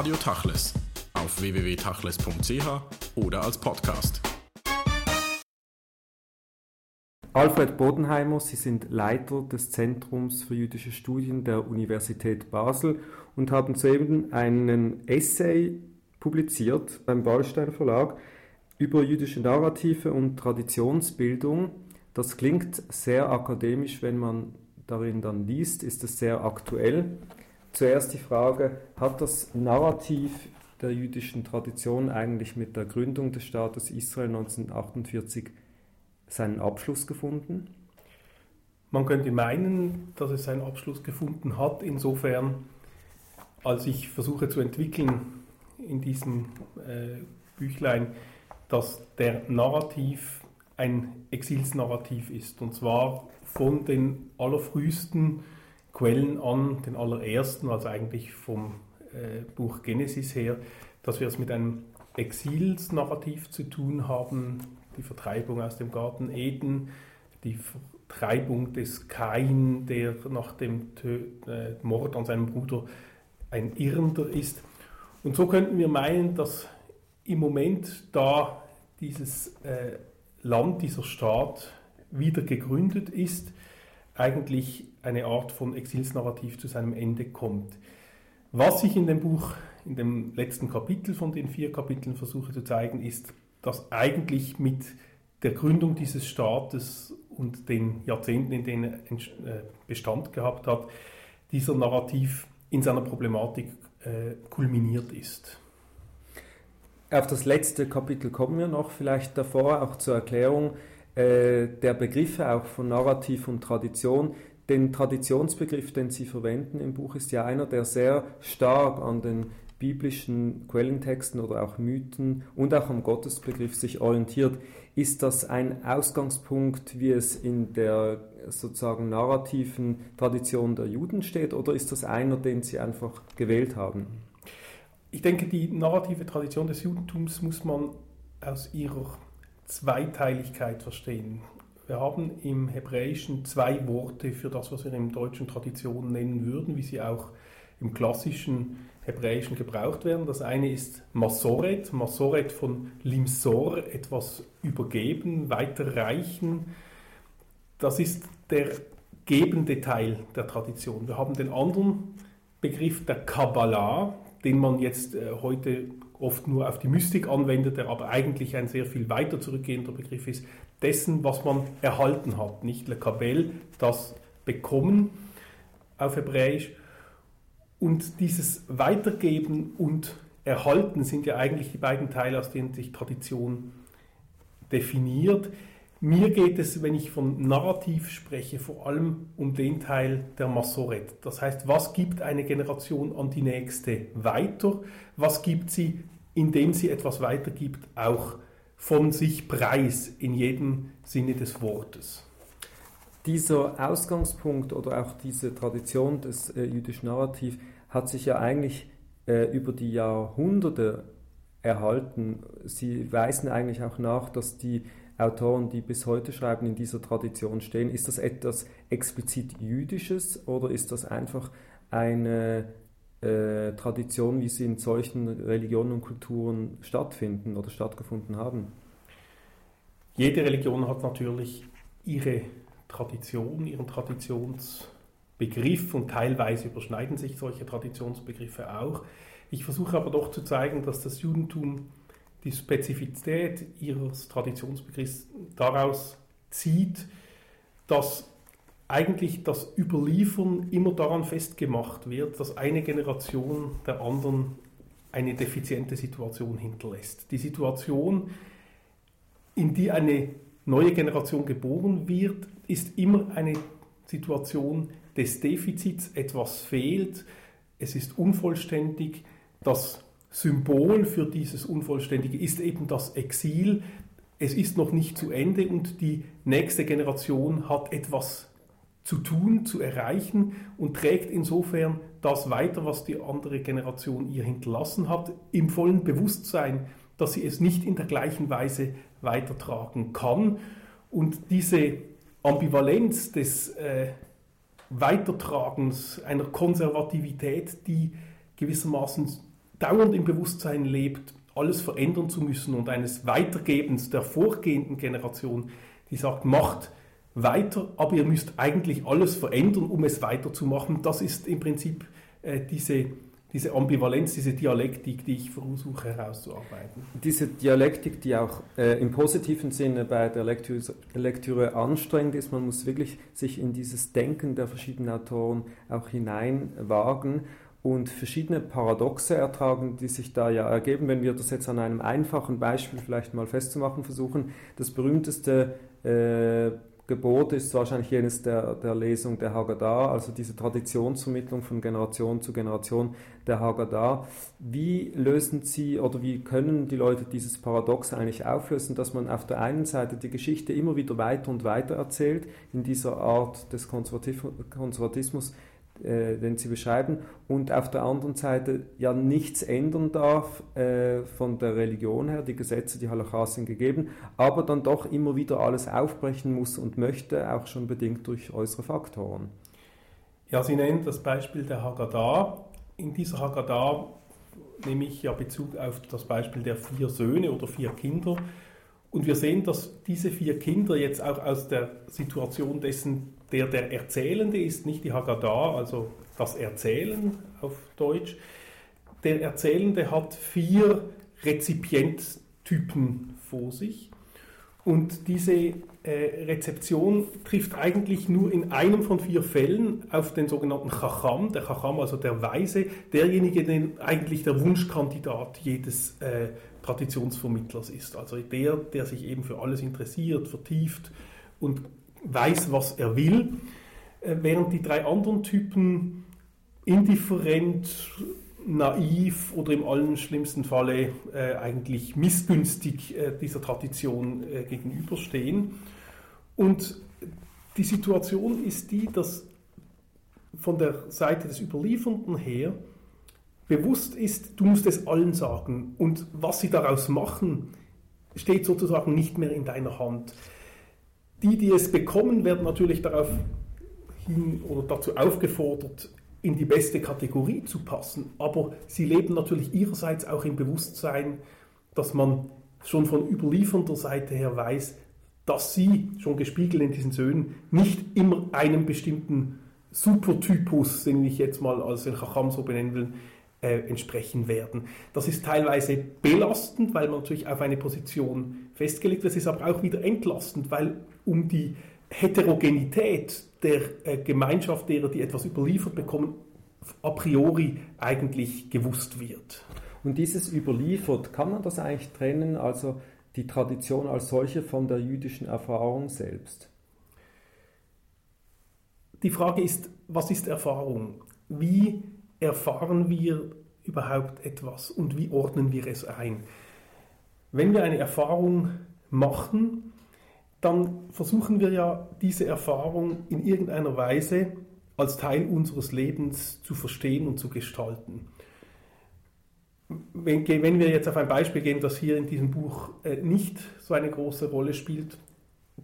Radio Tachles auf www.tachles.ch oder als Podcast. Alfred Bodenheimer, Sie sind Leiter des Zentrums für jüdische Studien der Universität Basel und haben soeben einen Essay publiziert beim Ballstein Verlag über jüdische Narrative und Traditionsbildung. Das klingt sehr akademisch, wenn man darin dann liest, ist es sehr aktuell. Zuerst die Frage, hat das Narrativ der jüdischen Tradition eigentlich mit der Gründung des Staates Israel 1948 seinen Abschluss gefunden? Man könnte meinen, dass es seinen Abschluss gefunden hat, insofern, als ich versuche zu entwickeln in diesem äh, Büchlein, dass der Narrativ ein Exilsnarrativ ist, und zwar von den allerfrühesten Quellen an, den allerersten, also eigentlich vom äh, Buch Genesis her, dass wir es mit einem Exilsnarrativ zu tun haben, die Vertreibung aus dem Garten Eden, die Vertreibung des Kain, der nach dem äh, Mord an seinem Bruder ein Irrender ist. Und so könnten wir meinen, dass im Moment, da dieses äh, Land, dieser Staat wieder gegründet ist, eigentlich eine Art von Exilsnarrativ zu seinem Ende kommt. Was ich in dem Buch, in dem letzten Kapitel von den vier Kapiteln versuche zu zeigen, ist, dass eigentlich mit der Gründung dieses Staates und den Jahrzehnten, in denen er äh, Bestand gehabt hat, dieser Narrativ in seiner Problematik äh, kulminiert ist. Auf das letzte Kapitel kommen wir noch, vielleicht davor auch zur Erklärung äh, der Begriffe auch von Narrativ und Tradition. Den Traditionsbegriff, den Sie verwenden im Buch, ist ja einer, der sehr stark an den biblischen Quellentexten oder auch Mythen und auch am Gottesbegriff sich orientiert. Ist das ein Ausgangspunkt, wie es in der sozusagen narrativen Tradition der Juden steht, oder ist das einer, den Sie einfach gewählt haben? Ich denke, die narrative Tradition des Judentums muss man aus ihrer Zweiteiligkeit verstehen. Wir haben im Hebräischen zwei Worte für das, was wir im deutschen Tradition nennen würden, wie sie auch im klassischen Hebräischen gebraucht werden. Das eine ist Masoret, Masoret von Limsor, etwas übergeben, weiterreichen. Das ist der gebende Teil der Tradition. Wir haben den anderen Begriff der Kabbalah, den man jetzt äh, heute oft nur auf die Mystik anwendet, der aber eigentlich ein sehr viel weiter zurückgehender Begriff ist, dessen, was man erhalten hat. Nicht Le Kabel, das Bekommen auf Hebräisch. Und dieses Weitergeben und Erhalten sind ja eigentlich die beiden Teile, aus denen sich Tradition definiert. Mir geht es, wenn ich von Narrativ spreche, vor allem um den Teil der Massoret. Das heißt, was gibt eine Generation an die nächste weiter? Was gibt sie, indem sie etwas weitergibt, auch von sich preis in jedem Sinne des Wortes? Dieser Ausgangspunkt oder auch diese Tradition des äh, jüdischen Narrativs hat sich ja eigentlich äh, über die Jahrhunderte erhalten. Sie weisen eigentlich auch nach, dass die Autoren, die bis heute schreiben, in dieser Tradition stehen. Ist das etwas explizit Jüdisches oder ist das einfach eine äh, Tradition, wie sie in solchen Religionen und Kulturen stattfinden oder stattgefunden haben? Jede Religion hat natürlich ihre Tradition, ihren Traditionsbegriff und teilweise überschneiden sich solche Traditionsbegriffe auch. Ich versuche aber doch zu zeigen, dass das Judentum die Spezifität ihres Traditionsbegriffs daraus zieht, dass eigentlich das Überliefern immer daran festgemacht wird, dass eine Generation der anderen eine defiziente Situation hinterlässt. Die Situation, in die eine neue Generation geboren wird, ist immer eine Situation des Defizits, etwas fehlt, es ist unvollständig, das Symbol für dieses Unvollständige ist eben das Exil. Es ist noch nicht zu Ende und die nächste Generation hat etwas zu tun, zu erreichen und trägt insofern das weiter, was die andere Generation ihr hinterlassen hat, im vollen Bewusstsein, dass sie es nicht in der gleichen Weise weitertragen kann. Und diese Ambivalenz des äh, Weitertragens einer Konservativität, die gewissermaßen dauernd im Bewusstsein lebt, alles verändern zu müssen und eines Weitergebens der vorgehenden Generation, die sagt, macht weiter, aber ihr müsst eigentlich alles verändern, um es weiterzumachen. Das ist im Prinzip äh, diese, diese Ambivalenz, diese Dialektik, die ich versuche herauszuarbeiten. Diese Dialektik, die auch äh, im positiven Sinne bei der Lektüre, Lektüre anstrengend ist, man muss wirklich sich in dieses Denken der verschiedenen Autoren auch hineinwagen und verschiedene Paradoxe ertragen, die sich da ja ergeben, wenn wir das jetzt an einem einfachen Beispiel vielleicht mal festzumachen versuchen. Das berühmteste äh, Gebot ist wahrscheinlich jenes der, der Lesung der Haggadah, also diese Traditionsvermittlung von Generation zu Generation der Haggadah. Wie lösen Sie oder wie können die Leute dieses Paradox eigentlich auflösen, dass man auf der einen Seite die Geschichte immer wieder weiter und weiter erzählt, in dieser Art des Konservatismus, äh, den Sie beschreiben, und auf der anderen Seite ja nichts ändern darf äh, von der Religion her, die Gesetze, die Halakha sind gegeben, aber dann doch immer wieder alles aufbrechen muss und möchte, auch schon bedingt durch äußere Faktoren. Ja, Sie nennen das Beispiel der Haggadah. In dieser Haggadah nehme ich ja Bezug auf das Beispiel der vier Söhne oder vier Kinder. Und wir sehen, dass diese vier Kinder jetzt auch aus der Situation dessen der der Erzählende ist, nicht die Haggadah, also das Erzählen auf Deutsch. Der Erzählende hat vier Rezipienttypen vor sich und diese äh, Rezeption trifft eigentlich nur in einem von vier Fällen auf den sogenannten Chacham, der Chacham, also der Weise, derjenige, der eigentlich der Wunschkandidat jedes äh, Traditionsvermittlers ist. Also der, der sich eben für alles interessiert, vertieft und weiß, was er will, äh, während die drei anderen Typen indifferent, naiv oder im allerschlimmsten Falle äh, eigentlich missgünstig äh, dieser Tradition gegenüberstehen. Und die Situation ist die, dass von der Seite des Überliefernden her bewusst ist, du musst es allen sagen. Und was sie daraus machen, steht sozusagen nicht mehr in deiner Hand. Die, die es bekommen, werden natürlich darauf hin oder dazu aufgefordert, in die beste Kategorie zu passen. Aber sie leben natürlich ihrerseits auch im Bewusstsein, dass man schon von überliefernder Seite her weiß, dass sie, schon gespiegelt in diesen Söhnen, nicht immer einem bestimmten Supertypus, den ich jetzt mal als den Chacham so benennen will, äh, entsprechen werden. Das ist teilweise belastend, weil man natürlich auf eine Position festgelegt wird. Es ist aber auch wieder entlastend, weil um die Heterogenität der äh, Gemeinschaft derer, die etwas überliefert bekommen, a priori eigentlich gewusst wird. Und dieses überliefert, kann man das eigentlich trennen, also die Tradition als solche von der jüdischen Erfahrung selbst? Die Frage ist, was ist Erfahrung? Wie erfahren wir überhaupt etwas und wie ordnen wir es ein? Wenn wir eine Erfahrung machen, dann versuchen wir ja diese Erfahrung in irgendeiner Weise als Teil unseres Lebens zu verstehen und zu gestalten. Wenn, wir jetzt auf ein Beispiel gehen, das hier in diesem Buch äh, nicht so eine große Rolle spielt,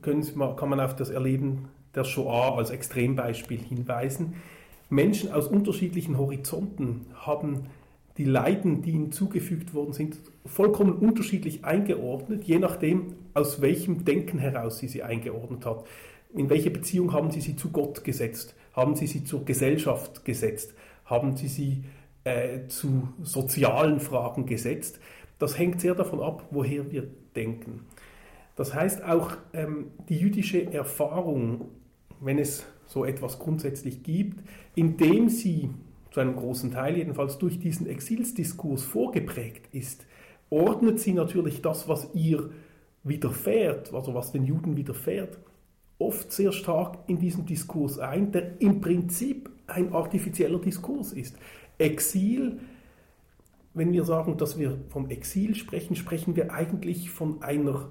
können, kann man auf das Erleben der Shoah als Extrembeispiel hinweisen. Menschen aus unterschiedlichen Horizonten haben die Leiden, die ihnen zugefügt worden sind, vollkommen unterschiedlich eingeordnet, je nachdem, aus welchem Denken heraus sie sie eingeordnet hat. In welche Beziehung haben sie sie zu Gott gesetzt? Haben sie sie zur Gesellschaft gesetzt? Haben sie sie äh, zu sozialen Fragen gesetzt? Das hängt sehr davon ab, woher wir denken. Das heißt auch, ähm, die jüdische Erfahrung, wenn es so etwas grundsätzlich gibt, indem sie zu einem großen Teil jedenfalls durch diesen Exilsdiskurs vorgeprägt ist, ordnet sie natürlich das, was ihr widerfährt, also was den Juden widerfährt, oft sehr stark in diesen Diskurs ein, der im Prinzip ein artifizieller Diskurs ist. Exil, wenn wir sagen, dass wir vom Exil sprechen, sprechen wir eigentlich von einer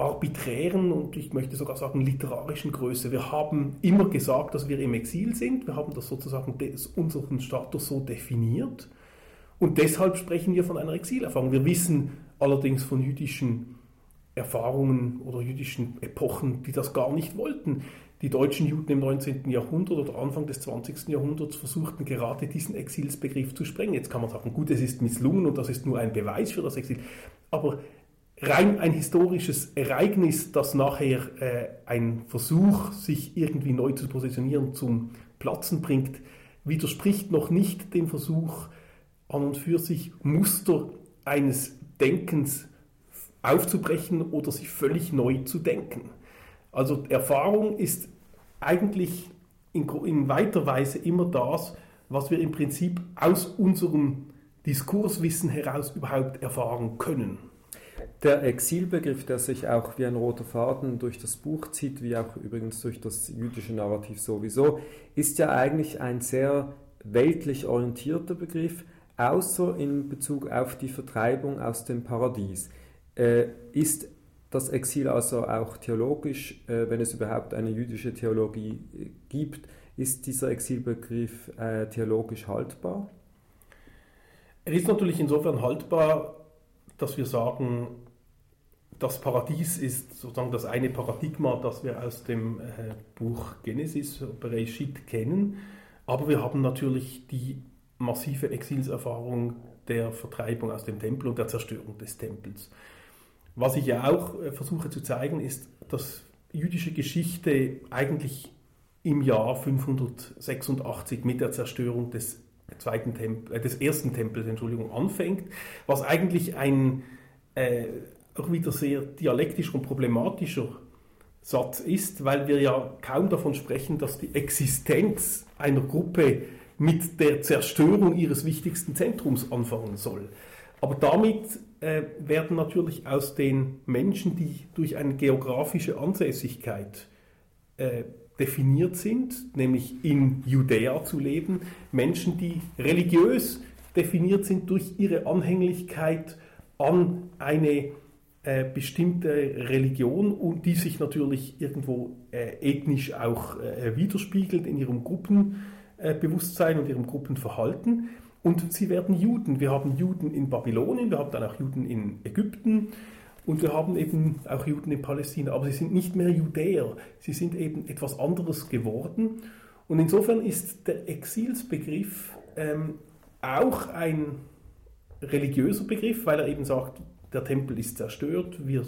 arbiträren und ich möchte sogar sagen literarischen Größe. Wir haben immer gesagt, dass wir im Exil sind. Wir haben das sozusagen unseren Status so definiert. Und deshalb sprechen wir von einer Exilerfahrung. Wir wissen allerdings von jüdischen Erfahrungen oder jüdischen Epochen, die das gar nicht wollten. die deutschen Juden im 19. Jahrhundert oder Anfang des 20. Jahrhunderts versuchten gerade diesen Exilsbegriff zu sprengen. Jetzt kann man sagen, gut, es ist misslungen und das ist nur ein Beweis für das Exil. Aber rein ein historisches Ereignis, das nachher äh, ein Versuch, sich irgendwie neu zu positionieren, zum Platzen bringt, widerspricht noch nicht dem Versuch, an und für sich Muster eines Denkens aufzubrechen oder sich völlig neu zu denken. Also Erfahrung ist eigentlich in, in weiter Weise immer das, was wir im Prinzip aus unserem Diskurswissen heraus überhaupt erfahren können. Der Exilbegriff, der sich auch wie ein roter Faden durch das Buch zieht, wie auch übrigens durch das jüdische Narrativ sowieso, ist ja eigentlich ein sehr weltlich orientierter Begriff, außer in Bezug auf die Vertreibung aus dem Paradies. Äh, ist das Exil also auch theologisch, äh, wenn es überhaupt eine jüdische Theologie äh, gibt, ist dieser Exilbegriff äh, theologisch haltbar? Er ist natürlich insofern haltbar, dass wir sagen, das Paradies ist sozusagen das eine Paradigma, das wir aus dem äh, Buch Genesis, Bereshit kennen, aber wir haben natürlich die massive Exilserfahrung der Vertreibung aus dem Tempel und der Zerstörung des Tempels. Was ich ja auch äh, versuche zu zeigen, ist, dass jüdische Geschichte eigentlich im Jahr 586 mit der Zerstörung des, zweiten Tempel, äh, des ersten Tempels Entschuldigung, anfängt, was eigentlich ein äh, auch wieder sehr dialektischer und problematischer Satz ist, weil wir ja kaum davon sprechen, dass die Existenz einer Gruppe mit der Zerstörung ihres wichtigsten Zentrums anfangen soll. Aber damit äh, werden natürlich aus den Menschen, die durch eine geografische Ansässigkeit äh, definiert sind, nämlich in Judäa zu leben, Menschen, die religiös definiert sind durch ihre Anhänglichkeit an eine äh, bestimmte Religion und die sich natürlich irgendwo äh, ethnisch auch äh, widerspiegelt in ihrem Gruppenbewusstsein und ihrem Gruppenverhalten. Und sie werden Juden. Wir haben Juden in Babylonien, wir haben dann auch Juden in Ägypten und wir haben eben auch Juden in Palästina. Aber sie sind nicht mehr Judäer, sie sind eben etwas anderes geworden. Und insofern ist der Exilsbegriff ähm, auch ein religiöser Begriff, weil er eben sagt, der Tempel ist zerstört, wir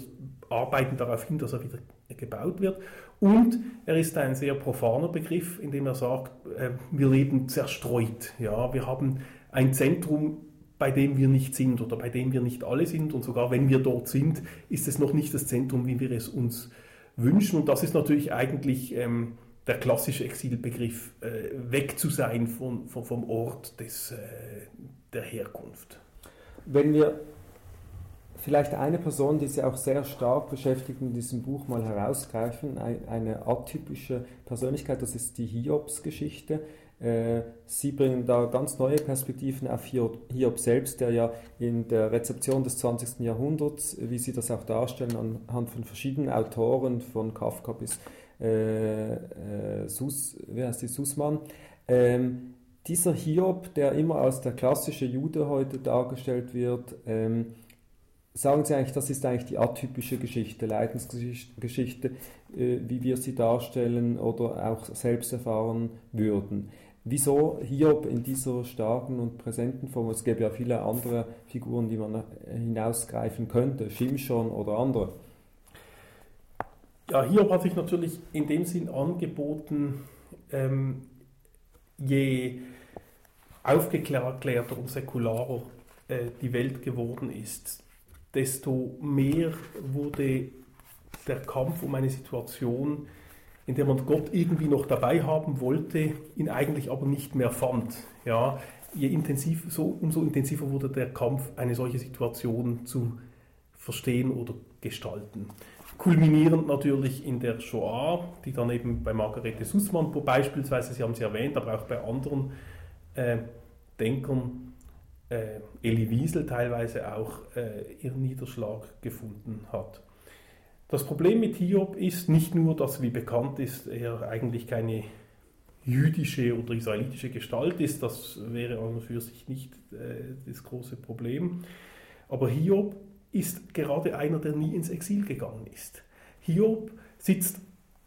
arbeiten darauf hin, dass er wieder gebaut wird. Und er ist ein sehr profaner Begriff, indem er sagt, äh, wir leben zerstreut. Ja, wir haben ein Zentrum, bei dem wir nicht sind oder bei dem wir nicht alle sind. Und sogar wenn wir dort sind, ist es noch nicht das Zentrum, wie wir es uns wünschen. Und das ist natürlich eigentlich ähm, der klassische Exilbegriff, äh, weg zu sein von, von, vom Ort des, äh, der Herkunft. Wenn wir vielleicht eine Person, die Sie auch sehr stark beschäftigt in diesem Buch mal herausgreifen, eine atypische Persönlichkeit, das ist die Hiobs-Geschichte. Äh, Sie bringen da ganz neue Perspektiven auf Hiob selbst, der ja in der Rezeption des 20. Jahrhunderts, wie Sie das auch darstellen, anhand von verschiedenen Autoren, von Kafka bis äh, äh, Sus, wie heißt die, Sussmann, ähm, dieser Hiob, der immer als der klassische Jude heute dargestellt wird, ähm, sagen Sie eigentlich, das ist eigentlich die atypische Geschichte, Leidensgeschichte, äh, wie wir sie darstellen oder auch selbst erfahren würden. Wieso Hiob in dieser starken und präsenten Form? Es gäbe ja viele andere Figuren, die man hinausgreifen könnte, Shimshon oder andere. Ja, Hiob hat sich natürlich in dem Sinn angeboten, ähm, je aufgeklärter und säkularer äh, die Welt geworden ist, desto mehr wurde der Kampf um eine Situation in der man Gott irgendwie noch dabei haben wollte, ihn eigentlich aber nicht mehr fand. Ja, je intensiv, so, umso intensiver wurde der Kampf, eine solche Situation zu verstehen oder gestalten. Kulminierend natürlich in der Shoah, die dann eben bei Margarete Sussmann beispielsweise, Sie haben sie erwähnt, aber auch bei anderen äh, Denkern, äh, Elie Wiesel teilweise auch äh, ihren Niederschlag gefunden hat. Das Problem mit Hiob ist nicht nur, dass, wie bekannt ist, er eigentlich keine jüdische oder israelitische Gestalt ist, das wäre an und für sich nicht äh, das große Problem, aber Hiob ist gerade einer, der nie ins Exil gegangen ist. Hiob sitzt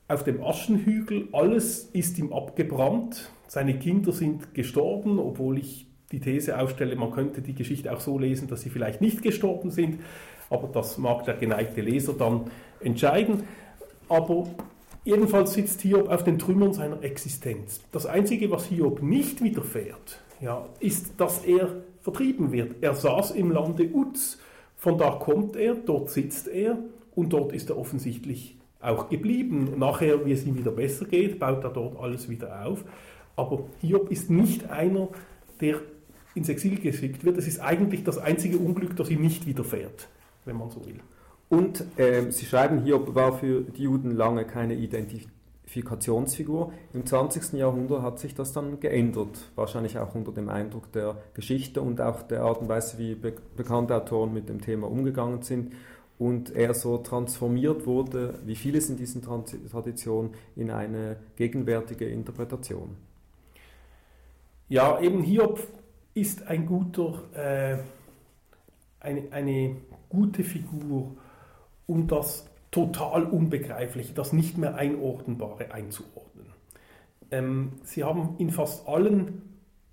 auf dem Aschenhügel, alles ist ihm abgebrannt, seine Kinder sind gestorben, obwohl ich die These aufstelle, man könnte die Geschichte auch so lesen, dass sie vielleicht nicht gestorben sind, aber das mag der geneigte Leser dann entscheiden. Aber jedenfalls sitzt Hiob auf den Trümmern seiner Existenz. Das Einzige, was Hiob nicht widerfährt, ja, ist, dass er vertrieben wird. Er saß im Lande Uz, von da kommt er, dort sitzt er und dort ist er offensichtlich auch geblieben. Nachher, wie es ihm wieder besser geht, baut er dort alles wieder auf. Aber Hiob ist nicht einer, der ins Exil geschickt wird. Es ist eigentlich das einzige Unglück, das ihm nicht widerfährt, wenn man so will. Und äh, Sie schreiben, Hiob war für die Juden lange keine Identifikationsfigur. Im 20. Jahrhundert hat sich das dann geändert, wahrscheinlich auch unter dem Eindruck der Geschichte und auch der Art und Weise, wie be bekannte Autoren mit dem Thema umgegangen sind. Und er so transformiert wurde, wie vieles in diesen Trans Traditionen, in eine gegenwärtige Interpretation. Ja, eben Hiob ist ein guter, äh, eine, eine gute Figur, um das total Unbegreifliche, das nicht mehr Einordnbare einzuordnen. Ähm, Sie haben in fast allen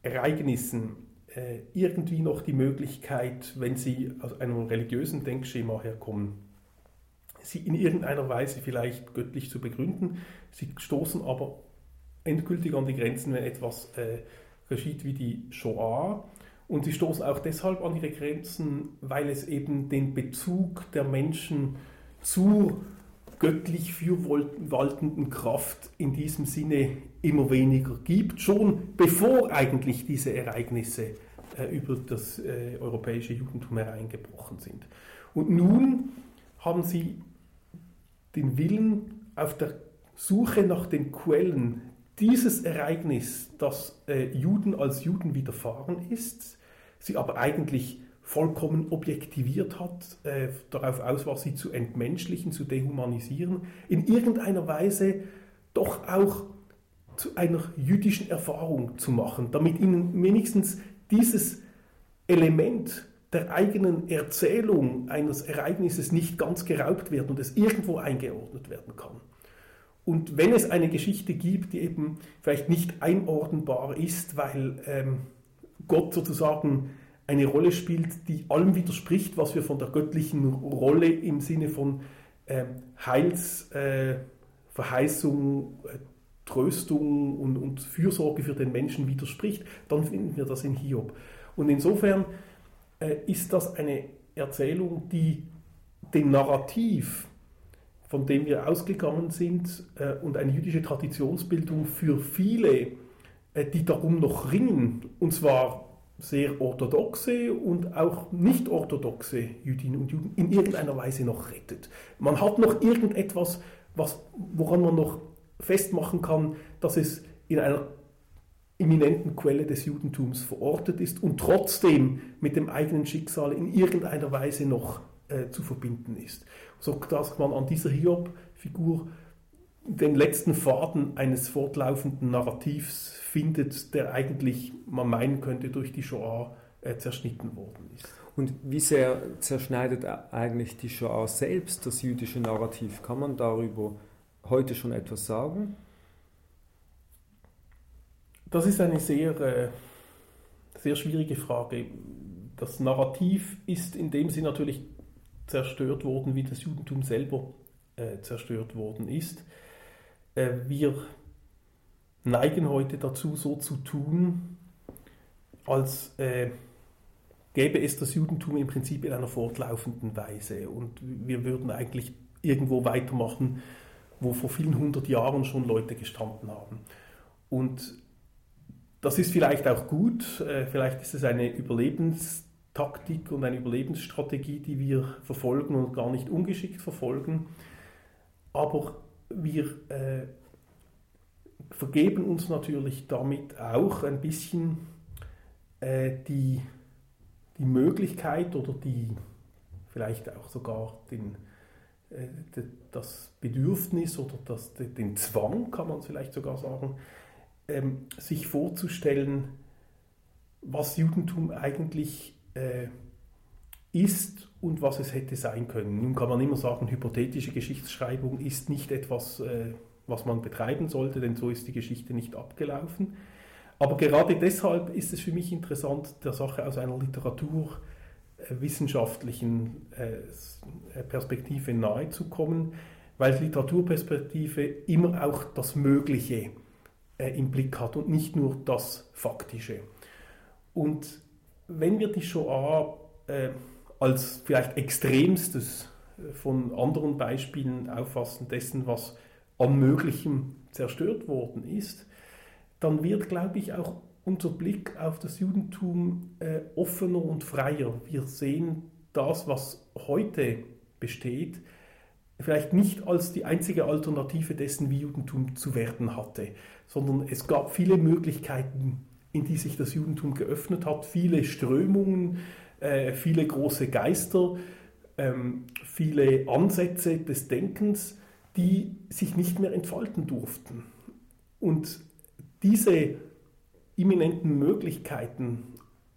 Ereignissen äh, irgendwie noch die Möglichkeit, wenn Sie aus einem religiösen Denkschema herkommen, sie in irgendeiner Weise vielleicht göttlich zu begründen. Sie stoßen aber endgültig an die Grenzen, wenn etwas äh, geschieht wie die Shoah. Und sie stoßen auch deshalb an ihre Grenzen, weil es eben den Bezug der Menschen zur göttlich fürwaltenden Kraft in diesem Sinne immer weniger gibt, schon bevor eigentlich diese Ereignisse äh, über das äh, europäische Judentum hereingebrochen sind. Und nun haben sie den Willen auf der Suche nach den Quellen dieses Ereignis, das äh, Juden als Juden widerfahren ist, sie aber eigentlich vollkommen objektiviert hat, äh, darauf aus war, sie zu entmenschlichen, zu dehumanisieren, in irgendeiner Weise doch auch zu einer jüdischen Erfahrung zu machen, damit ihnen wenigstens dieses Element der eigenen Erzählung eines Ereignisses nicht ganz geraubt wird und es irgendwo eingeordnet werden kann. Und wenn es eine Geschichte gibt, die eben vielleicht nicht einordnbar ist, weil ähm, Gott sozusagen eine Rolle spielt, die allem widerspricht, was wir von der göttlichen Rolle im Sinne von ähm, Heilsverheißung, äh, äh, Tröstung und, und Fürsorge für den Menschen widerspricht, dann finden wir das in Hiob. Und insofern äh, ist das eine Erzählung, die dem Narrativ von dem wir ausgegangen sind äh, und eine jüdische Traditionsbildung für viele, äh, die darum noch ringen, und zwar sehr orthodoxe und auch nicht orthodoxe Jüdinnen und Juden in irgendeiner Weise noch rettet. Man hat noch irgendetwas, was, woran man noch festmachen kann, dass es in einer eminenten Quelle des Judentums verortet ist und trotzdem mit dem eigenen Schicksal in irgendeiner Weise noch äh, zu verbinden ist so dass man an dieser Hiob-Figur den letzten Faden eines fortlaufenden Narrativs findet, der eigentlich, man meinen könnte, durch die Shoah äh, zerschnitten worden ist. Und wie sehr zerschneidet eigentlich die Shoah selbst das jüdische Narrativ? Kann man darüber heute schon etwas sagen? Das ist eine sehr, äh, sehr schwierige Frage. Das Narrativ ist in dem Sinne natürlich zerstört worden, wie das Judentum selber äh, zerstört worden ist. Äh, wir neigen heute dazu, so zu tun, als äh, gäbe es das Judentum im Prinzip in einer fortlaufenden Weise. Und wir würden eigentlich irgendwo weitermachen, wo vor vielen hundert Jahren schon Leute gestanden haben. Und das ist vielleicht auch gut, äh, vielleicht ist es eine Überlebens- Taktik und eine Überlebensstrategie, die wir verfolgen und gar nicht ungeschickt verfolgen. Aber wir äh, vergeben uns natürlich damit auch ein bisschen äh, die, die Möglichkeit oder die vielleicht auch sogar den, äh, das Bedürfnis oder das, den Zwang, kann man vielleicht sogar sagen, ähm, sich vorzustellen, was Judentum eigentlich äh, ist und was es hätte sein können. Nun kann man immer sagen, hypothetische Geschichtsschreibung ist nicht etwas, äh, was man betreiben sollte, denn so ist die Geschichte nicht abgelaufen. Aber gerade deshalb ist es für mich interessant, der Sache aus einer literaturwissenschaftlichen äh, Perspektive nahezukommen, weil Literaturperspektive immer auch das Mögliche äh, im Blick hat und nicht nur das Faktische. Und wenn wir die Shoah äh, als vielleicht extremstes äh, von anderen Beispielen auffassen dessen, was an Möglichem zerstört worden ist, dann wird, glaube ich, auch unser Blick auf das Judentum äh, offener und freier. Wir sehen das, was heute besteht, vielleicht nicht als die einzige Alternative dessen, wie Judentum zu werden hatte, sondern es gab viele Möglichkeiten, in die sich das Judentum geöffnet hat, viele Strömungen, äh, viele große Geister, ähm, viele Ansätze des Denkens, die sich nicht mehr entfalten durften. Und diese imminenten Möglichkeiten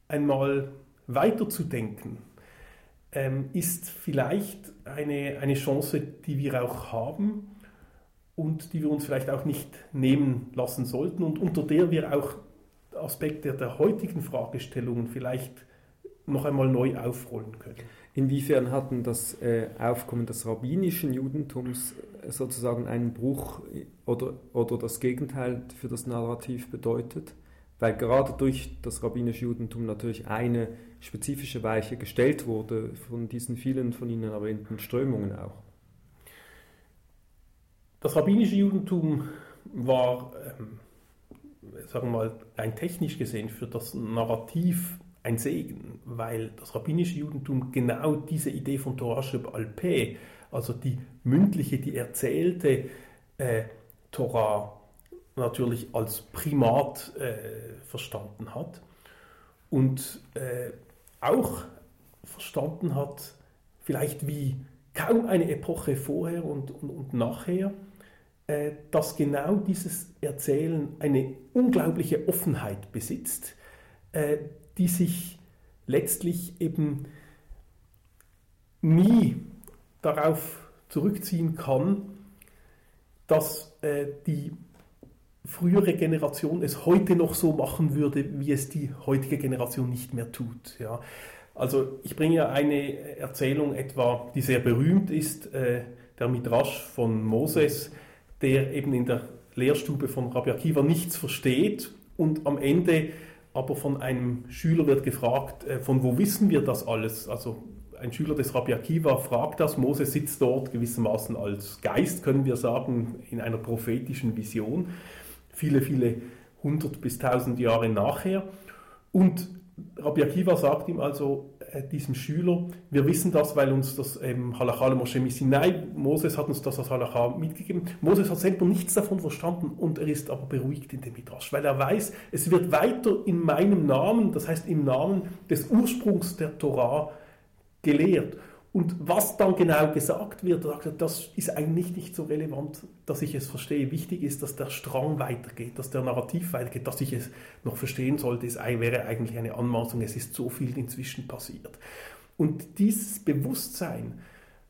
einmal weiterzudenken, ähm, ist vielleicht eine, eine Chance, die wir auch haben und die wir uns vielleicht auch nicht nehmen lassen sollten und unter der wir auch Aspekte der heutigen Fragestellungen vielleicht noch einmal neu aufrollen können. Inwiefern hat denn das äh, Aufkommen des rabbinischen Judentums sozusagen einen Bruch oder, oder das Gegenteil für das Narrativ bedeutet? Weil gerade durch das rabbinische Judentum natürlich eine spezifische Weiche gestellt wurde von diesen vielen von Ihnen erwähnten Strömungen auch. Das rabbinische Judentum war, ähm, sagen wir mal, rein technisch gesehen für das Narrativ ein Segen, weil das rabbinische Judentum genau diese Idee von Torah al-Peh, also die mündliche, die erzählte äh, Torah, natürlich als Primat äh, verstanden hat und äh, auch verstanden hat, vielleicht wie kaum eine Epoche vorher und, und, und nachher, äh, dass genau dieses Erzählen eine unglaubliche Offenheit besitzt, äh, die sich letztlich eben nie darauf zurückziehen kann, dass äh, die frühere Generation es heute noch so machen würde, wie es die heutige Generation nicht mehr tut. Ja. Also ich bringe ja eine Erzählung etwa, die sehr berühmt ist, äh, der Midrash von Moses, der eben in der Lehrstube von Rabbi Akiva nichts versteht und am Ende aber von einem Schüler wird gefragt, äh, von wo wissen wir das alles? Also ein Schüler des Rabbi Akiva fragt das, Mose sitzt dort gewissermaßen als Geist, können wir sagen, in einer prophetischen Vision, viele, viele hundert bis tausend Jahre nachher. Und Rabbi Akiva sagt ihm also, diesem Schüler, wir wissen das, weil uns das ähm, Halakha Moshe Sinai, Moses hat uns das als Halakha mitgegeben. Moses hat selber nichts davon verstanden und er ist aber beruhigt in dem Midrash, weil er weiß, es wird weiter in meinem Namen, das heißt im Namen des Ursprungs der Torah gelehrt. Und was dann genau gesagt wird, das ist eigentlich nicht so relevant, dass ich es verstehe. Wichtig ist, dass der Strang weitergeht, dass der Narrativ weitergeht, dass ich es noch verstehen sollte, es wäre eigentlich eine Anmaßung, es ist so viel inzwischen passiert. Und dieses Bewusstsein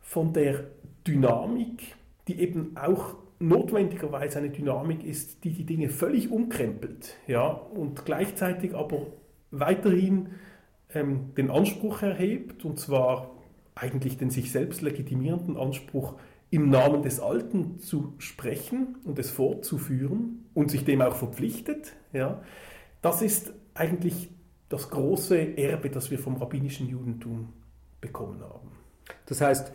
von der Dynamik, die eben auch notwendigerweise eine Dynamik ist, die die Dinge völlig umkrempelt, ja, und gleichzeitig aber weiterhin ähm, den Anspruch erhebt, und zwar eigentlich den sich selbst legitimierenden Anspruch, im Namen des Alten zu sprechen und es fortzuführen und sich dem auch verpflichtet, ja, das ist eigentlich das große Erbe, das wir vom rabbinischen Judentum bekommen haben. Das heißt,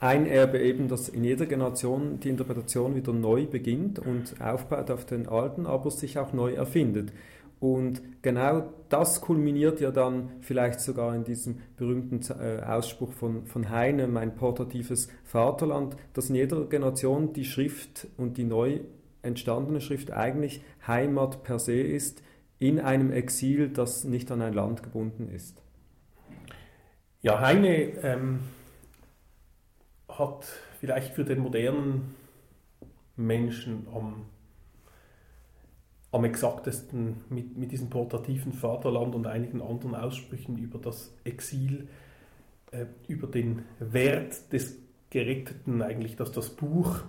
ein Erbe eben, dass in jeder Generation die Interpretation wieder neu beginnt und aufbaut auf den alten, aber sich auch neu erfindet. Und genau das kulminiert ja dann vielleicht sogar in diesem berühmten äh, Ausspruch von, von Heine, mein portatives Vaterland, dass in jeder Generation die Schrift und die neu entstandene Schrift eigentlich Heimat per se ist, in einem Exil, das nicht an ein Land gebunden ist. Ja, Heine ähm, hat vielleicht für den modernen Menschen am am exaktesten mit, mit diesem portativen Vaterland und einigen anderen Aussprüchen über das Exil, äh, über den Wert des Geretteten eigentlich, dass das Buch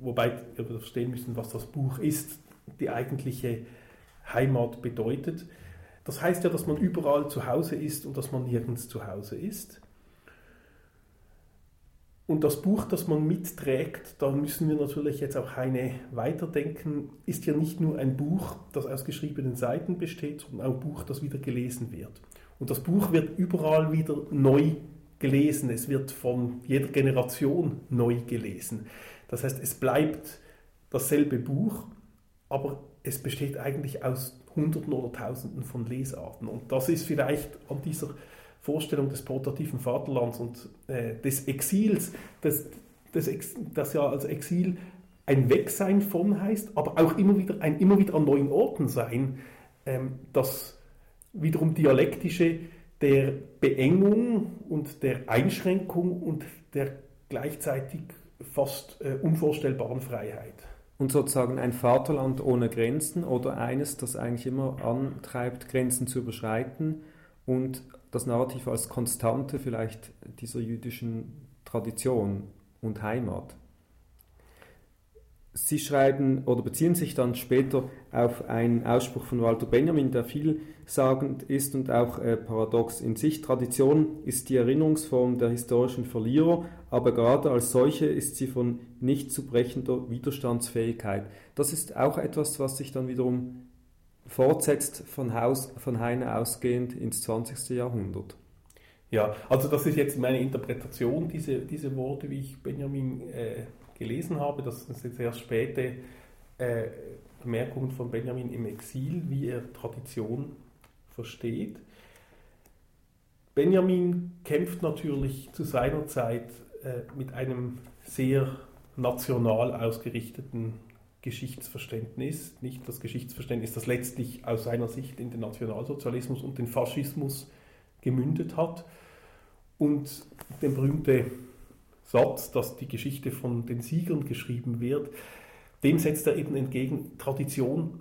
wobei wir verstehen müssen, was das Buch ist, die eigentliche Heimat bedeutet. Das heißt ja, dass man überall zu Hause ist und dass man nirgends zu Hause ist. Und das Buch, das man mitträgt, da müssen wir natürlich jetzt auch eine weiterdenken, ist ja nicht nur ein Buch, das aus geschriebenen Seiten besteht, sondern auch ein Buch, das wieder gelesen wird. Und das Buch wird überall wieder neu gelesen. Es wird von jeder Generation neu gelesen. Das heißt, es bleibt dasselbe Buch, aber es besteht eigentlich aus Hunderten oder Tausenden von Lesarten. Und das ist vielleicht an dieser Vorstellung des portativen Vaterlands und äh, des Exils, das, das, das ja als Exil ein Wegsein von heißt, aber auch immer wieder ein immer wieder an neuen Orten sein, ähm, das wiederum dialektische der Beengung und der Einschränkung und der gleichzeitig fast äh, unvorstellbaren Freiheit. Und sozusagen ein Vaterland ohne Grenzen oder eines, das eigentlich immer antreibt, Grenzen zu überschreiten und das Narrativ als Konstante vielleicht dieser jüdischen Tradition und Heimat. Sie schreiben oder beziehen sich dann später auf einen Ausspruch von Walter Benjamin, der vielsagend ist und auch äh, paradox in sich. Tradition ist die Erinnerungsform der historischen Verlierer, aber gerade als solche ist sie von nicht zu brechender Widerstandsfähigkeit. Das ist auch etwas, was sich dann wiederum fortsetzt von, Haus, von Heine ausgehend ins 20. Jahrhundert. Ja, also das ist jetzt meine Interpretation, diese, diese Worte, wie ich Benjamin äh, gelesen habe. Das sind sehr späte äh, Bemerkungen von Benjamin im Exil, wie er Tradition versteht. Benjamin kämpft natürlich zu seiner Zeit äh, mit einem sehr national ausgerichteten Geschichtsverständnis, nicht das Geschichtsverständnis, das letztlich aus seiner Sicht in den Nationalsozialismus und den Faschismus gemündet hat. Und der berühmte Satz, dass die Geschichte von den Siegern geschrieben wird, dem setzt er eben entgegen, Tradition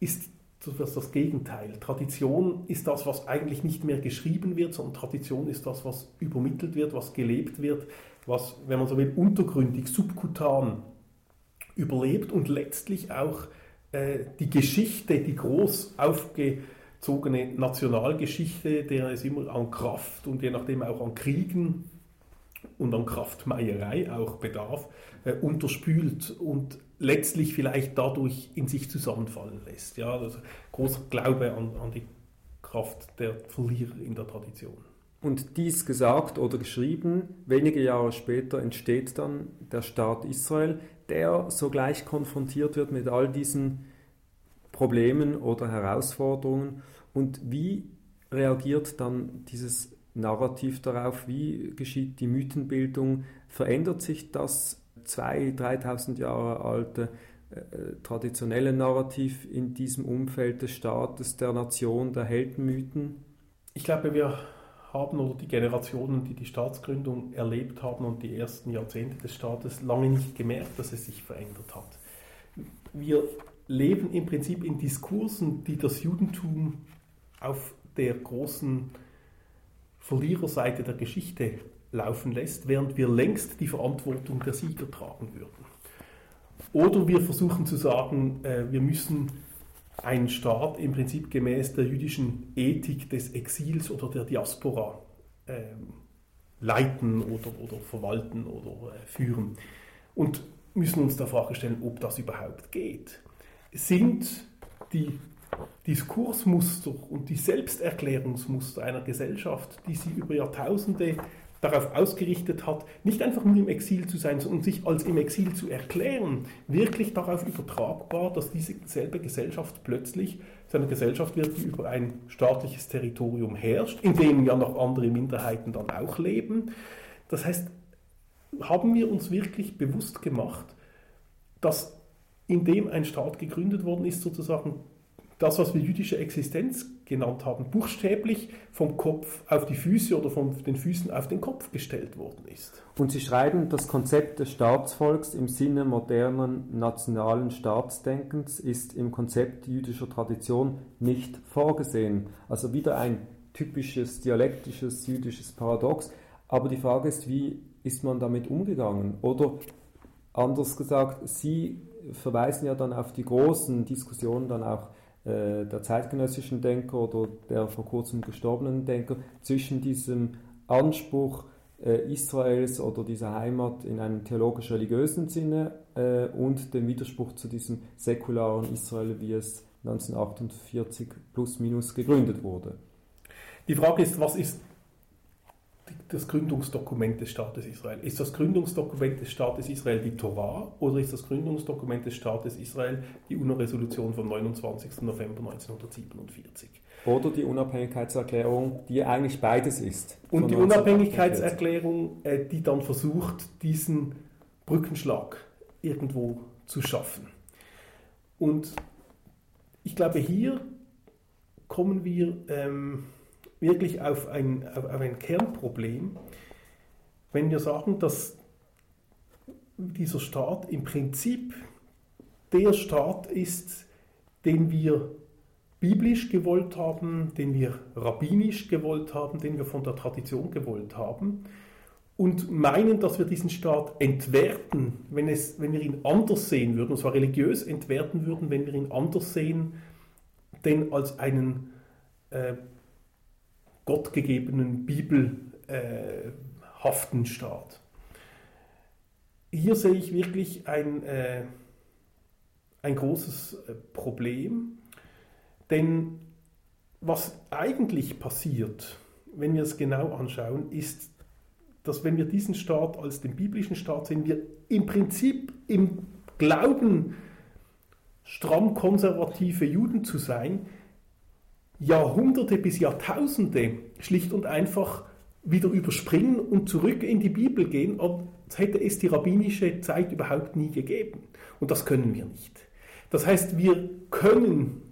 ist das Gegenteil. Tradition ist das, was eigentlich nicht mehr geschrieben wird, sondern Tradition ist das, was übermittelt wird, was gelebt wird, was, wenn man so will, untergründig, subkutan überlebt und letztlich auch äh, die Geschichte, die groß aufgezogene Nationalgeschichte, der es immer an Kraft und je nachdem auch an Kriegen und an Kraftmeierei auch bedarf, äh, unterspült und letztlich vielleicht dadurch in sich zusammenfallen lässt. Ja, also großer Glaube an, an die Kraft der Verlierer in der Tradition. Und dies gesagt oder geschrieben, wenige Jahre später entsteht dann der Staat Israel, der sogleich konfrontiert wird mit all diesen Problemen oder Herausforderungen. Und wie reagiert dann dieses Narrativ darauf, wie geschieht die Mythenbildung, verändert sich das 2.000, 3.000 Jahre alte äh, traditionelle Narrativ in diesem Umfeld des Staates, der Nation, der Heldenmythen? Ich glaube, wir haben oder die Generationen, die die Staatsgründung erlebt haben und die ersten Jahrzehnte des Staates lange nicht gemerkt, dass es sich verändert hat. Wir leben im Prinzip in Diskursen, die das Judentum auf der großen Verliererseite der Geschichte laufen lässt, während wir längst die Verantwortung der Sieger tragen würden. Oder wir versuchen zu sagen, äh, wir müssen einen Staat im Prinzip gemäß der jüdischen Ethik des Exils oder der Diaspora ähm, leiten oder, oder verwalten oder äh, führen. Und müssen uns der Frage stellen, ob das überhaupt geht. Sind die Diskursmuster und die Selbsterklärungsmuster einer Gesellschaft, die sie über Jahrtausende darauf ausgerichtet hat, nicht einfach nur im Exil zu sein, sondern sich als im Exil zu erklären, wirklich darauf übertragbar, dass diese selbe Gesellschaft plötzlich zu einer Gesellschaft wird, die über ein staatliches Territorium herrscht, in dem ja noch andere Minderheiten dann auch leben. Das heißt, haben wir uns wirklich bewusst gemacht, dass indem ein Staat gegründet worden ist, sozusagen das, was wir jüdische Existenz genannt haben, buchstäblich vom Kopf auf die Füße oder von den Füßen auf den Kopf gestellt worden ist. Und Sie schreiben, das Konzept des Staatsvolks im Sinne modernen nationalen Staatsdenkens ist im Konzept jüdischer Tradition nicht vorgesehen. Also wieder ein typisches dialektisches jüdisches Paradox. Aber die Frage ist, wie ist man damit umgegangen? Oder Anders gesagt, Sie verweisen ja dann auf die großen Diskussionen dann auch der zeitgenössischen Denker oder der vor kurzem gestorbenen Denker zwischen diesem Anspruch äh, Israels oder dieser Heimat in einem theologisch-religiösen Sinne äh, und dem Widerspruch zu diesem säkularen Israel, wie es 1948 plus minus gegründet wurde. Die Frage ist, was ist das Gründungsdokument des Staates Israel? Ist das Gründungsdokument des Staates Israel die Torah oder ist das Gründungsdokument des Staates Israel die UNO-Resolution vom 29. November 1947? Oder die Unabhängigkeitserklärung, die eigentlich beides ist. Und die Unabhängigkeitserklärung, äh, die dann versucht, diesen Brückenschlag irgendwo zu schaffen. Und ich glaube, hier kommen wir ähm, wirklich auf ein, auf ein Kernproblem, wenn wir sagen, dass dieser Staat im Prinzip der Staat ist, den wir biblisch gewollt haben, den wir rabbinisch gewollt haben, den wir von der Tradition gewollt haben und meinen, dass wir diesen Staat entwerten, wenn, es, wenn wir ihn anders sehen würden, und zwar religiös entwerten würden, wenn wir ihn anders sehen, denn als einen äh, gottgegebenen, bibelhaften äh, Staat. Hier sehe ich wirklich ein, äh, ein großes äh, Problem, denn was eigentlich passiert, wenn wir es genau anschauen, ist, dass wenn wir diesen Staat als den biblischen Staat sehen, wir im Prinzip im Glauben stramm konservative Juden zu sein, Jahrhunderte bis Jahrtausende schlicht und einfach wieder überspringen und zurück in die Bibel gehen, als hätte es die rabbinische Zeit überhaupt nie gegeben. Und das können wir nicht. Das heißt, wir können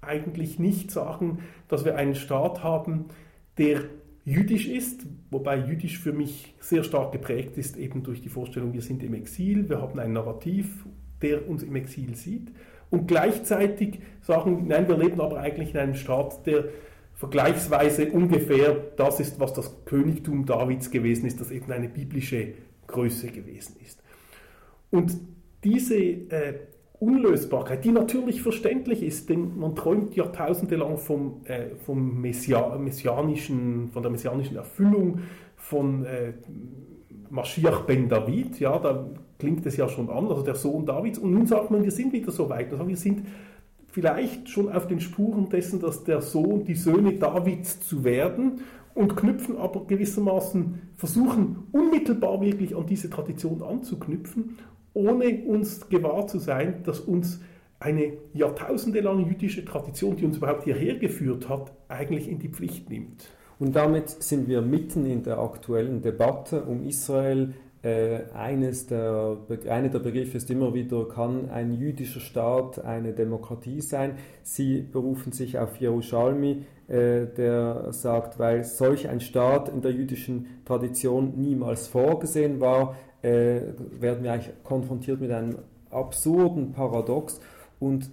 eigentlich nicht sagen, dass wir einen Staat haben, der jüdisch ist, wobei jüdisch für mich sehr stark geprägt ist, eben durch die Vorstellung, wir sind im Exil, wir haben ein Narrativ, der uns im Exil sieht und gleichzeitig sagen, nein, wir leben aber eigentlich in einem Staat, der vergleichsweise ungefähr das ist, was das Königtum Davids gewesen ist, das eben eine biblische Größe gewesen ist. Und diese äh, Unlösbarkeit, die natürlich verständlich ist, denn man träumt jahrtausendelang vom, äh, vom Messia, messianischen, von der messianischen Erfüllung, von äh, Mashiach ben David, ja, da klingt es ja schon an, also der Sohn Davids. Und nun sagt man, wir sind wieder so weit. Also wir sind vielleicht schon auf den Spuren dessen, dass der Sohn, die Söhne Davids zu werden und knüpfen aber gewissermaßen, versuchen unmittelbar wirklich an diese Tradition anzuknüpfen, ohne uns gewahr zu sein, dass uns eine jahrtausendelange jüdische Tradition, die uns überhaupt hierher geführt hat, eigentlich in die Pflicht nimmt. Und damit sind wir mitten in der aktuellen Debatte um Israel, eines der, einer der Begriffe ist immer wieder, kann ein jüdischer Staat eine Demokratie sein? Sie berufen sich auf Jerusalmi, äh, der sagt, weil solch ein Staat in der jüdischen Tradition niemals vorgesehen war, äh, werden wir eigentlich konfrontiert mit einem absurden Paradox. Und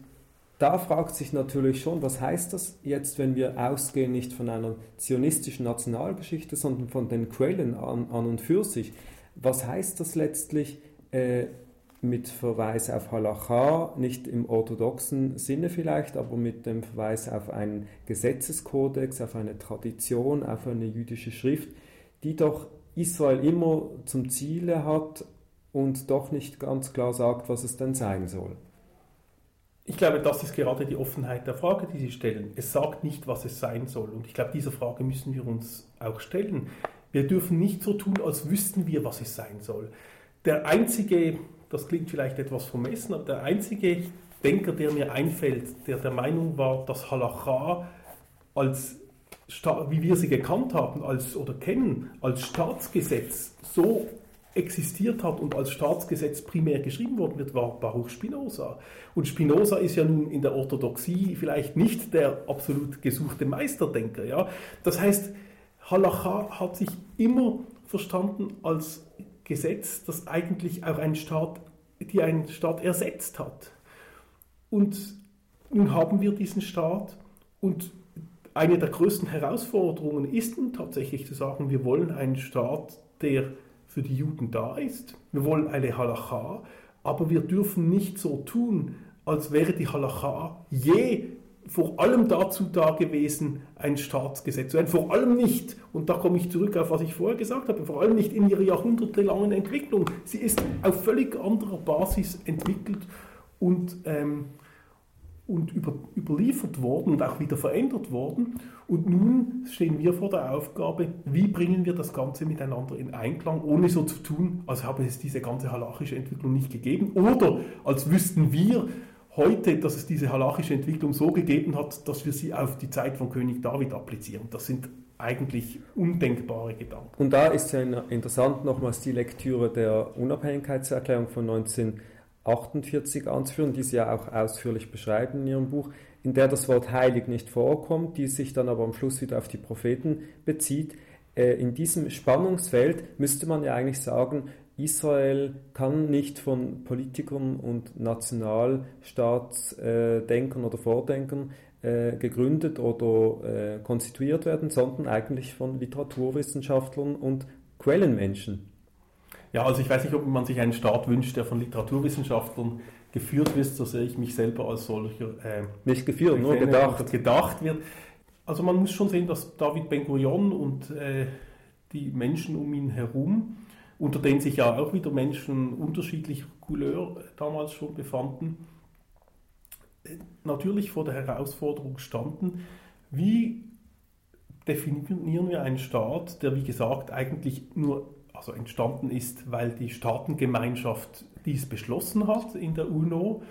da fragt sich natürlich schon, was heißt das jetzt, wenn wir ausgehen nicht von einer zionistischen Nationalgeschichte, sondern von den Quellen an, an und für sich was heißt das letztlich äh, mit Verweis auf Halacha, nicht im orthodoxen Sinne vielleicht, aber mit dem Verweis auf einen Gesetzeskodex, auf eine Tradition, auf eine jüdische Schrift, die doch Israel immer zum Ziele hat und doch nicht ganz klar sagt, was es denn sein soll? Ich glaube, das ist gerade die Offenheit der Frage, die Sie stellen. Es sagt nicht, was es sein soll. Und ich glaube, diese Frage müssen wir uns auch stellen. Wir dürfen nicht so tun, als wüssten wir, was es sein soll. Der einzige, das klingt vielleicht etwas vermessen, aber der einzige Denker, der mir einfällt, der der Meinung war, dass Halacha als wie wir sie gekannt haben als, oder kennen, als Staatsgesetz so existiert hat und als Staatsgesetz primär geschrieben worden wird, war Baruch Spinoza. Und Spinoza ist ja nun in der Orthodoxie vielleicht nicht der absolut gesuchte Meisterdenker. Ja? Das heißt, Halacha hat sich immer verstanden als Gesetz, das eigentlich auch einen Staat, die einen Staat ersetzt hat. Und nun haben wir diesen Staat und eine der größten Herausforderungen ist nun tatsächlich zu sagen, wir wollen einen Staat, der für die Juden da ist. Wir wollen eine Halacha, aber wir dürfen nicht so tun, als wäre die Halacha je vor allem dazu da gewesen, ein Staatsgesetz zu sein. Vor allem nicht, und da komme ich zurück auf was ich vorher gesagt habe, vor allem nicht in ihrer jahrhundertelangen Entwicklung. Sie ist auf völlig anderer Basis entwickelt und, ähm, und über, überliefert worden und auch wieder verändert worden. Und nun stehen wir vor der Aufgabe, wie bringen wir das Ganze miteinander in Einklang, ohne so zu tun, als habe es diese ganze halachische Entwicklung nicht gegeben oder als wüssten wir, heute, dass es diese halachische Entwicklung so gegeben hat, dass wir sie auf die Zeit von König David applizieren. Das sind eigentlich undenkbare Gedanken. Und da ist ja interessant nochmals die Lektüre der Unabhängigkeitserklärung von 1948 anzuführen, die Sie ja auch ausführlich beschreiben in Ihrem Buch, in der das Wort heilig nicht vorkommt, die sich dann aber am Schluss wieder auf die Propheten bezieht. Äh, in diesem Spannungsfeld müsste man ja eigentlich sagen, Israel kann nicht von Politikern und Nationalstaatsdenkern oder Vordenkern äh, gegründet oder äh, konstituiert werden, sondern eigentlich von Literaturwissenschaftlern und Quellenmenschen. Ja, also ich weiß nicht, ob man sich einen Staat wünscht, der von Literaturwissenschaftlern geführt wird, so sehe ich mich selber als solcher. Äh, nicht geführt, nur gedacht. gedacht wird. Also man muss schon sehen, dass David Ben-Gurion und äh, die Menschen um ihn herum unter denen sich ja auch wieder Menschen unterschiedlicher Couleur damals schon befanden, natürlich vor der Herausforderung standen, wie definieren wir einen Staat, der wie gesagt eigentlich nur also entstanden ist, weil die Staatengemeinschaft dies beschlossen hat in der UNO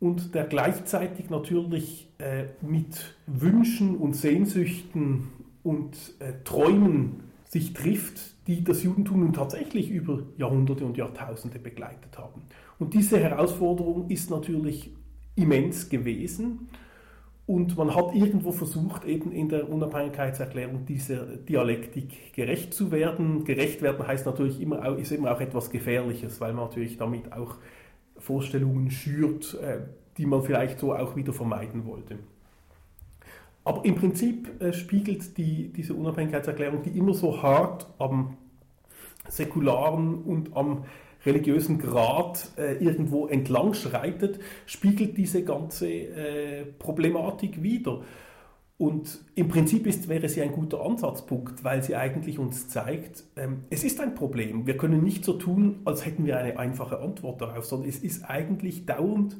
und der gleichzeitig natürlich äh, mit Wünschen und Sehnsüchten und äh, Träumen sich trifft, die das Judentum nun tatsächlich über Jahrhunderte und Jahrtausende begleitet haben. Und diese Herausforderung ist natürlich immens gewesen. Und man hat irgendwo versucht, eben in der Unabhängigkeitserklärung dieser Dialektik gerecht zu werden. Gerecht werden heißt natürlich immer, ist immer auch etwas Gefährliches, weil man natürlich damit auch Vorstellungen schürt, äh, die man vielleicht so auch wieder vermeiden wollte. Aber im Prinzip äh, spiegelt die, diese Unabhängigkeitserklärung, die immer so hart am säkularen und am religiösen Grad äh, irgendwo entlang schreitet, spiegelt diese ganze äh, Problematik wider. Und im Prinzip ist, wäre sie ein guter Ansatzpunkt, weil sie eigentlich uns zeigt, ähm, es ist ein Problem. Wir können nicht so tun, als hätten wir eine einfache Antwort darauf, sondern es ist eigentlich dauernd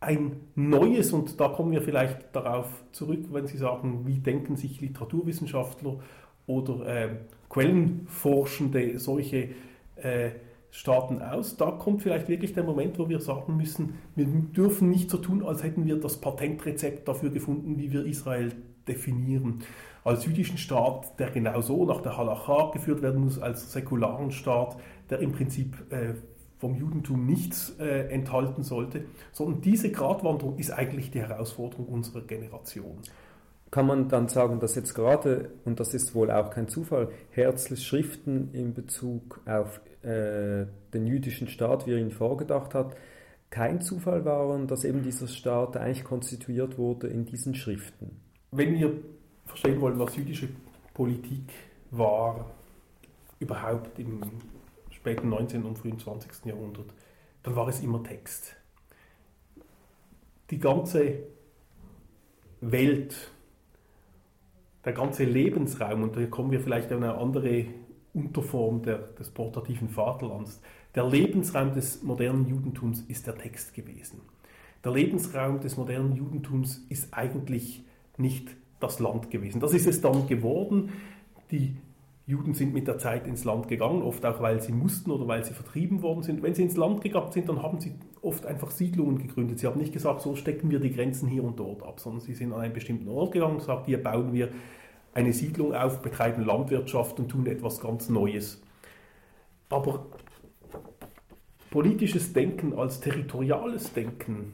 ein neues, und da kommen wir vielleicht darauf zurück, wenn Sie sagen, wie denken sich Literaturwissenschaftler oder äh, Quellenforschende solche äh, Staaten aus. Da kommt vielleicht wirklich der Moment, wo wir sagen müssen, wir dürfen nicht so tun, als hätten wir das Patentrezept dafür gefunden, wie wir Israel definieren. Als jüdischen Staat, der genauso nach der Halacha geführt werden muss, als säkularen Staat, der im Prinzip äh, vom Judentum nichts äh, enthalten sollte, sondern diese Gratwanderung ist eigentlich die Herausforderung unserer Generation. Kann man dann sagen, dass jetzt gerade, und das ist wohl auch kein Zufall, Herzls Schriften in Bezug auf äh, den jüdischen Staat, wie er ihn vorgedacht hat, kein Zufall waren, dass eben dieser Staat eigentlich konstituiert wurde in diesen Schriften? Wenn wir verstehen wollen, was jüdische Politik war, überhaupt im späten 19. und frühen 20. Jahrhundert, dann war es immer Text. Die ganze Welt, der ganze Lebensraum, und hier kommen wir vielleicht auf eine andere Unterform der, des portativen Vaterlands, der Lebensraum des modernen Judentums ist der Text gewesen. Der Lebensraum des modernen Judentums ist eigentlich nicht das Land gewesen. Das ist es dann geworden. Die Juden sind mit der Zeit ins Land gegangen, oft auch weil sie mussten oder weil sie vertrieben worden sind. Wenn sie ins Land gegangen sind, dann haben sie oft einfach Siedlungen gegründet. Sie haben nicht gesagt, so stecken wir die Grenzen hier und dort ab, sondern sie sind an einen bestimmten Ort gegangen und gesagt, hier bauen wir eine Siedlung auf, betreiben Landwirtschaft und tun etwas ganz Neues. Aber politisches Denken als territoriales Denken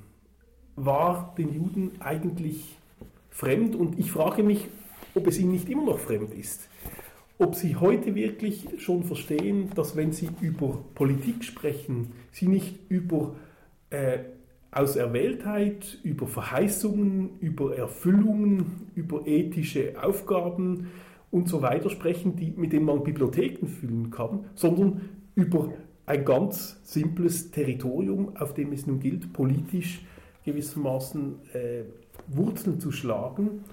war den Juden eigentlich fremd und ich frage mich, ob es ihnen nicht immer noch fremd ist ob Sie heute wirklich schon verstehen, dass wenn Sie über Politik sprechen, Sie nicht über äh, Auserwähltheit, über Verheißungen, über Erfüllungen, über ethische Aufgaben und so weiter sprechen, die, mit denen man Bibliotheken füllen kann, sondern über ein ganz simples Territorium, auf dem es nun gilt, politisch gewissermaßen äh, Wurzeln zu schlagen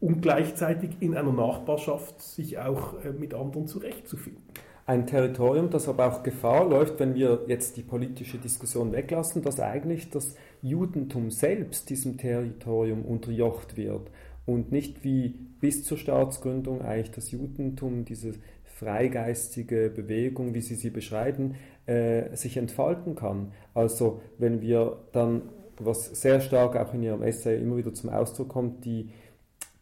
und gleichzeitig in einer Nachbarschaft sich auch äh, mit anderen zurechtzufinden. Ein Territorium, das aber auch Gefahr läuft, wenn wir jetzt die politische Diskussion weglassen, dass eigentlich das Judentum selbst diesem Territorium unterjocht wird und nicht wie bis zur Staatsgründung eigentlich das Judentum, diese freigeistige Bewegung, wie Sie sie beschreiben, äh, sich entfalten kann. Also wenn wir dann, was sehr stark auch in Ihrem Essay immer wieder zum Ausdruck kommt, die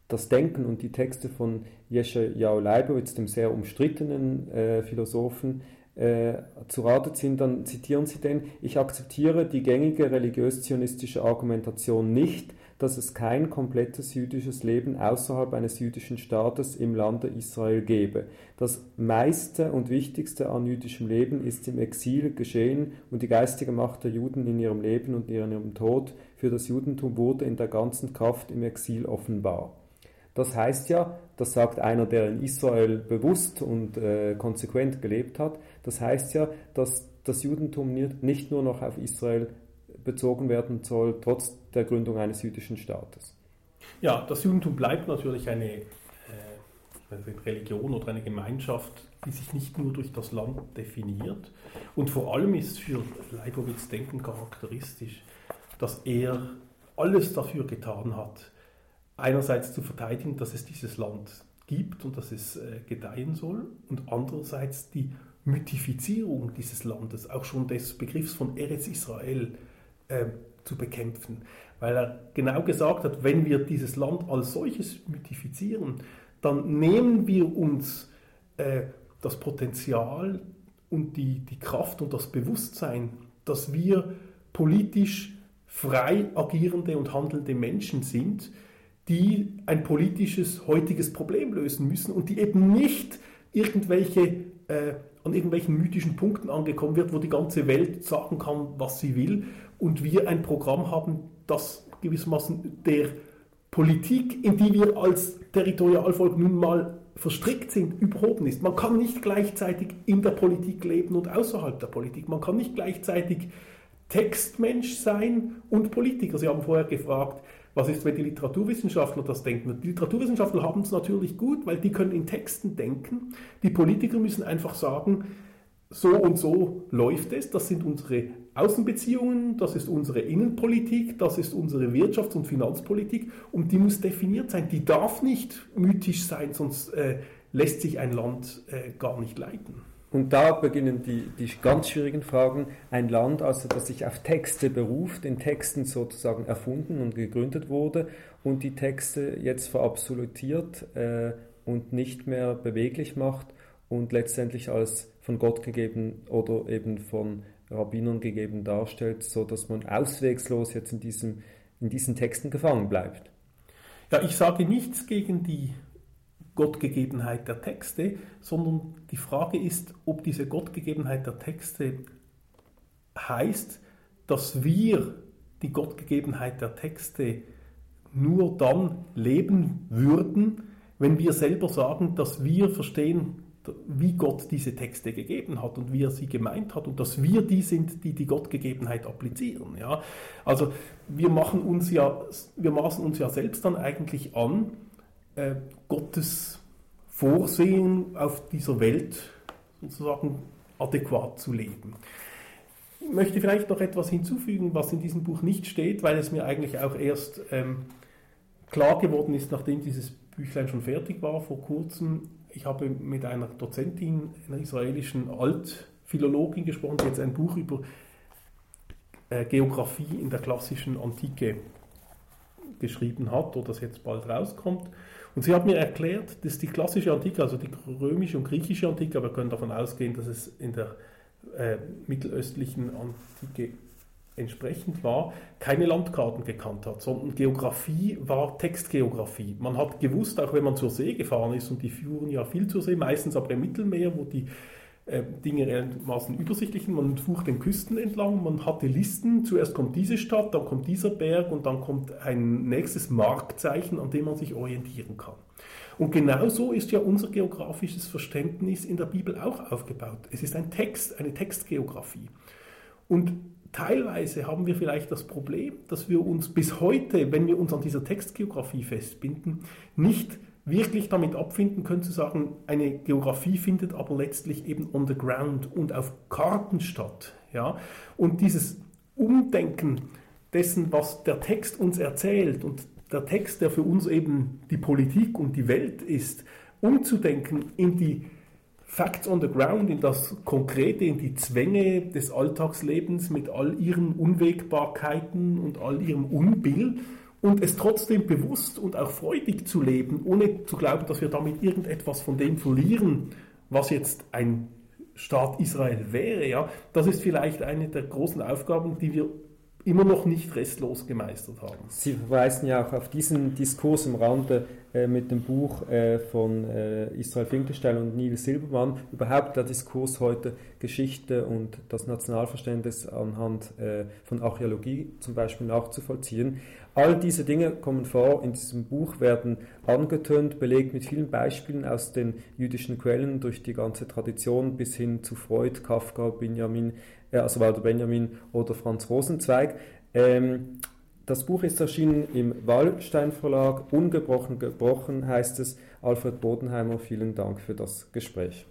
das Denken und die Texte von Yeshayahu Leibowitz, dem sehr umstrittenen äh, Philosophen, äh, zu Rate ziehen, dann zitieren sie den, ich akzeptiere die gängige religiös-zionistische Argumentation nicht, dass es kein komplettes jüdisches Leben außerhalb eines jüdischen Staates im Lande Israel gebe. Das meiste und wichtigste an jüdischem Leben ist im Exil geschehen und die geistige Macht der Juden in ihrem Leben und in ihrem Tod für das Judentum wurde in der ganzen Kraft im Exil offenbar. Das heißt ja, das sagt einer, der in Israel bewusst und äh, konsequent gelebt hat, das heißt ja, dass das Judentum nicht nur noch auf Israel bezogen werden soll, trotz der Gründung eines jüdischen Staates. Ja, das Judentum bleibt natürlich eine äh, Religion oder eine Gemeinschaft, die sich nicht nur durch das Land definiert. Und vor allem ist für Leibowitz Denken charakteristisch, dass er alles dafür getan hat, einerseits zu verteidigen, dass es dieses Land gibt und dass es äh, gedeihen soll und andererseits die Mythifizierung dieses Landes, auch schon des Begriffs von Eretz Israel äh, zu bekämpfen. Weil er genau gesagt hat, wenn wir dieses Land als solches mythifizieren, dann nehmen wir uns äh, das Potenzial und die, die Kraft und das Bewusstsein, dass wir politisch frei agierende und handelnde Menschen sind, die ein politisches heutiges Problem lösen müssen und die eben nicht irgendwelche äh, an irgendwelchen mythischen Punkten angekommen wird, wo die ganze Welt sagen kann, was sie will und wir ein Programm haben, das gewissermaßen der Politik, in die wir als Territorialvolk nun mal verstrickt sind, überhoben ist. Man kann nicht gleichzeitig in der Politik leben und außerhalb der Politik. Man kann nicht gleichzeitig Textmensch sein und Politiker. Sie haben vorher gefragt, was ist, wenn die Literaturwissenschaftler das denken? Die Literaturwissenschaftler haben es natürlich gut, weil die können in Texten denken. Die Politiker müssen einfach sagen, so und so läuft es, das sind unsere Außenbeziehungen, das ist unsere Innenpolitik, das ist unsere Wirtschafts- und Finanzpolitik und die muss definiert sein. Die darf nicht mythisch sein, sonst äh, lässt sich ein Land äh, gar nicht leiten. Und da beginnen die, die ganz schwierigen Fragen. Ein Land, also das sich auf Texte beruft, in Texten sozusagen erfunden und gegründet wurde und die Texte jetzt verabsolutiert äh, und nicht mehr beweglich macht und letztendlich als von Gott gegeben oder eben von Rabbinern gegeben darstellt, so dass man auswegslos jetzt in, diesem, in diesen Texten gefangen bleibt. Ja, ich sage nichts gegen die Gottgegebenheit der Texte, sondern die Frage ist, ob diese Gottgegebenheit der Texte heißt, dass wir die Gottgegebenheit der Texte nur dann leben würden, wenn wir selber sagen, dass wir verstehen, wie Gott diese Texte gegeben hat und wie er sie gemeint hat und dass wir die sind, die die Gottgegebenheit applizieren. Ja? Also wir machen uns ja, wir maßen uns ja selbst dann eigentlich an, äh, Gottes Vorsehen auf dieser Welt sozusagen adäquat zu leben. Ich möchte vielleicht noch etwas hinzufügen, was in diesem Buch nicht steht, weil es mir eigentlich auch erst ähm, klar geworden ist, nachdem dieses Büchlein schon fertig war vor kurzem. Ich habe mit einer Dozentin, einer israelischen Altphilologin gesprochen, die jetzt ein Buch über äh, Geografie in der klassischen Antike geschrieben hat oder das jetzt bald rauskommt. Und sie hat mir erklärt, dass die klassische Antike, also die römische und griechische Antike, aber wir können davon ausgehen, dass es in der äh, mittelöstlichen Antike entsprechend war, keine Landkarten gekannt hat, sondern Geografie war Textgeografie. Man hat gewusst, auch wenn man zur See gefahren ist, und die fuhren ja viel zur See, meistens aber im Mittelmeer, wo die Dinge einigermaßen übersichtlichen. Man fuhr den Küsten entlang, man hatte Listen, zuerst kommt diese Stadt, dann kommt dieser Berg und dann kommt ein nächstes Markzeichen, an dem man sich orientieren kann. Und genauso ist ja unser geografisches Verständnis in der Bibel auch aufgebaut. Es ist ein Text, eine Textgeografie. Und teilweise haben wir vielleicht das Problem, dass wir uns bis heute, wenn wir uns an dieser Textgeografie festbinden, nicht wirklich damit abfinden können zu sagen, eine Geografie findet aber letztlich eben on the ground und auf Karten statt. Ja? Und dieses Umdenken dessen, was der Text uns erzählt und der Text, der für uns eben die Politik und die Welt ist, umzudenken in die Facts on the Ground, in das Konkrete, in die Zwänge des Alltagslebens mit all ihren Unwägbarkeiten und all ihrem Unbill und es trotzdem bewusst und auch freudig zu leben, ohne zu glauben, dass wir damit irgendetwas von dem verlieren, was jetzt ein Staat Israel wäre. Ja, das ist vielleicht eine der großen Aufgaben, die wir immer noch nicht restlos gemeistert haben. Sie verweisen ja auch auf diesen Diskurs im Rande äh, mit dem Buch äh, von äh, Israel Finkelstein und Neil Silbermann. Überhaupt der Diskurs heute Geschichte und das Nationalverständnis anhand äh, von Archäologie zum Beispiel nachzuvollziehen. All diese Dinge kommen vor in diesem Buch, werden angetönt, belegt mit vielen Beispielen aus den jüdischen Quellen durch die ganze Tradition bis hin zu Freud, Kafka, Benjamin, äh, also Walter Benjamin oder Franz Rosenzweig. Ähm, das Buch ist erschienen im Wallstein Verlag, ungebrochen gebrochen heißt es. Alfred Bodenheimer, vielen Dank für das Gespräch.